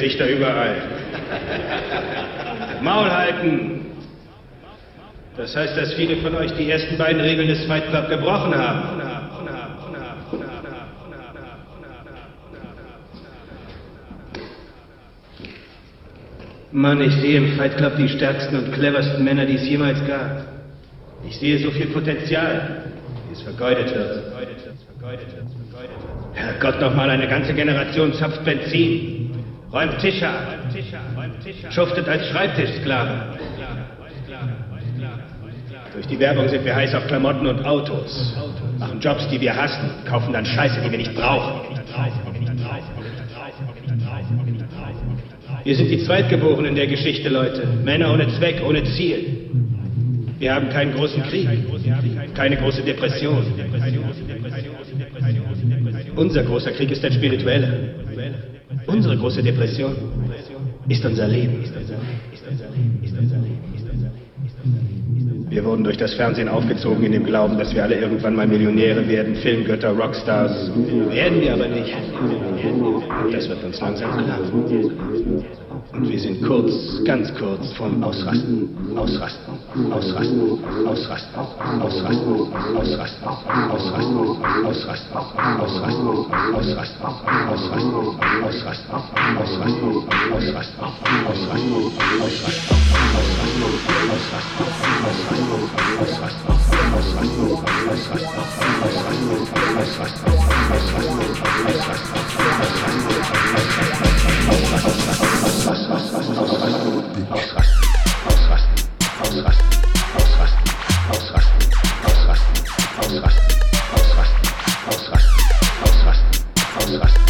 Gesichter überall. Maul halten! Das heißt, dass viele von euch die ersten beiden Regeln des Fight Club gebrochen haben. Mann, ich sehe im Fight Club die stärksten und cleversten Männer, die es jemals gab. Ich sehe so viel Potenzial, wie es vergeudet wird. Herrgott, noch mal eine ganze Generation zapft Benzin, räumt Tische ab, schuftet als Schreibtischsklave. Durch die Werbung sind wir heiß auf Klamotten und Autos, machen Jobs, die wir hassen, kaufen dann Scheiße, die wir nicht brauchen. Wir sind die Zweitgeborenen der Geschichte, Leute. Männer ohne Zweck, ohne Ziel. Wir haben keinen großen Krieg, keine große Depression. Unser großer Krieg ist der spirituelle. Unsere große Depression ist unser Leben. Wir wurden durch das Fernsehen aufgezogen in dem Glauben, dass wir alle irgendwann mal Millionäre werden, Filmgötter, Rockstars. Werden wir aber nicht. Das wird uns langsam klar. Und wir sind kurz, ganz kurz vom Ausrasten, Ausrasten, Ausrasten, Ausrasten, Ausrasten, Ausrasten, Ausrasten, Ausrasten, Ausrasten, Ausrasten, Ausrasten, Ausrasten, Ausrasten, Ausrasten, Ausrasten, Ausrasten, Ausrasten, ausrasten, ausrasten, ausrasten, ausrasten, ausrasten, ausrasten.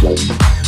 Love.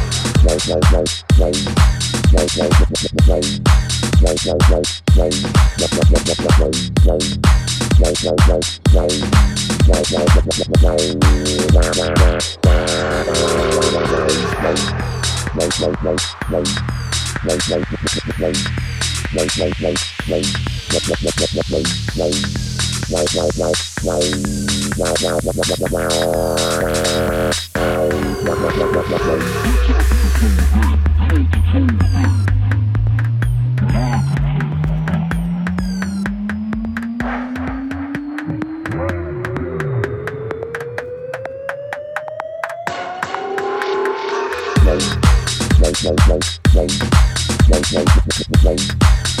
Bye. Slow, slow, slow, slow, slow, slow, slow, slow, slow, slow.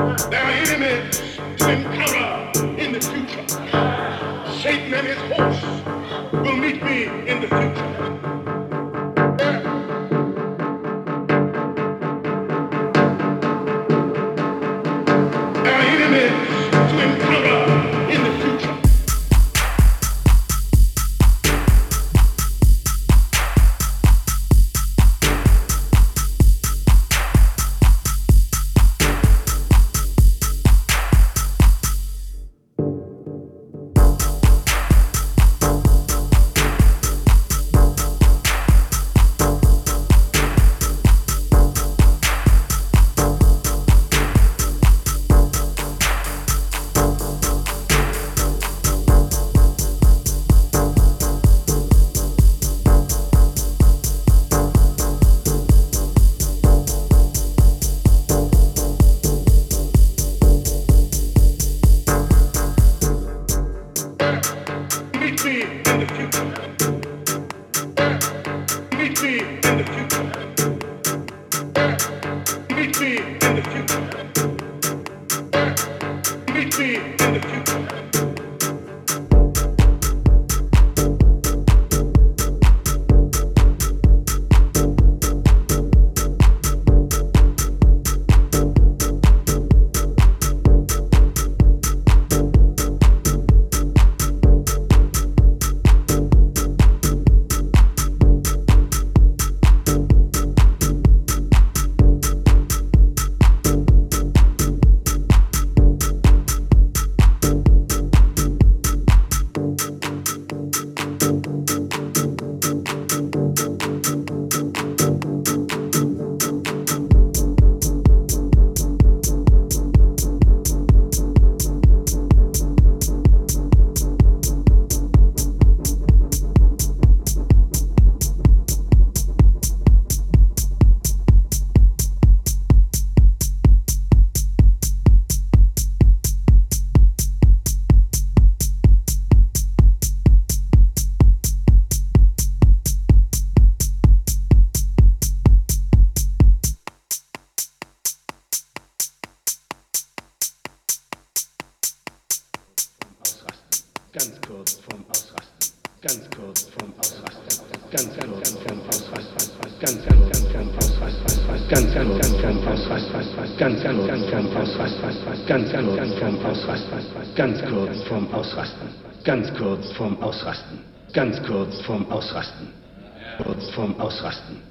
There are enemies to encounter in the future. Satan and his horse will meet me in the future. Kurz vorm Ausrasten. Kurz vorm Ausrasten. Rasten.